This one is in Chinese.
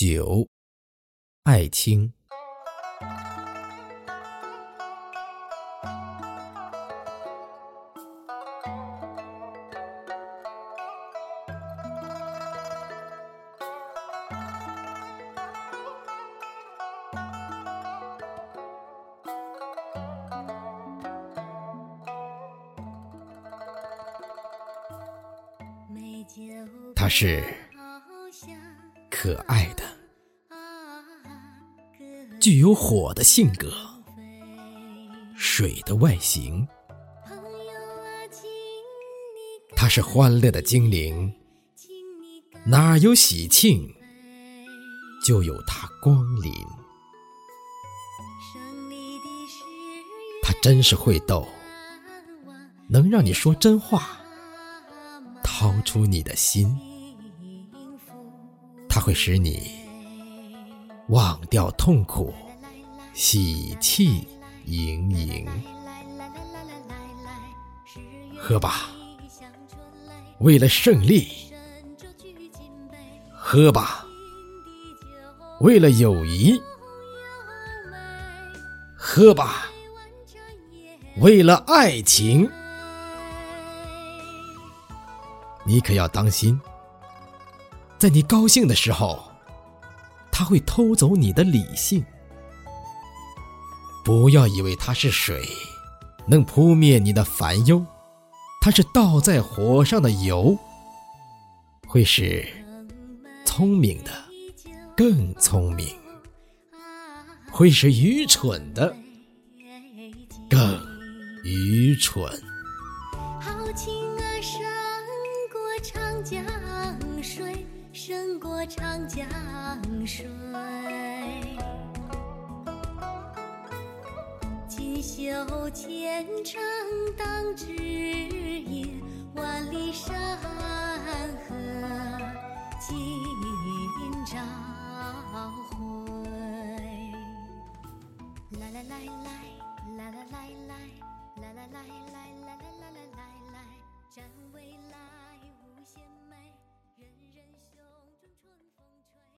九，爱卿。他是可爱的，具有火的性格，水的外形。他是欢乐的精灵，哪有喜庆，就有它光临。它真是会逗，能让你说真话。掏出你的心，它会使你忘掉痛苦，喜气盈盈。喝吧，为了胜利；喝吧，为了友谊；喝吧，为了爱情。你可要当心，在你高兴的时候，他会偷走你的理性。不要以为他是水，能扑灭你的烦忧，他是倒在火上的油，会使聪明的更聪明，会使愚蠢的更愚蠢。好情啊，胜过长江水胜过长江水，锦绣前程当指引，万里山河尽朝回。来来来来来来来来来来来来来来来，展未来。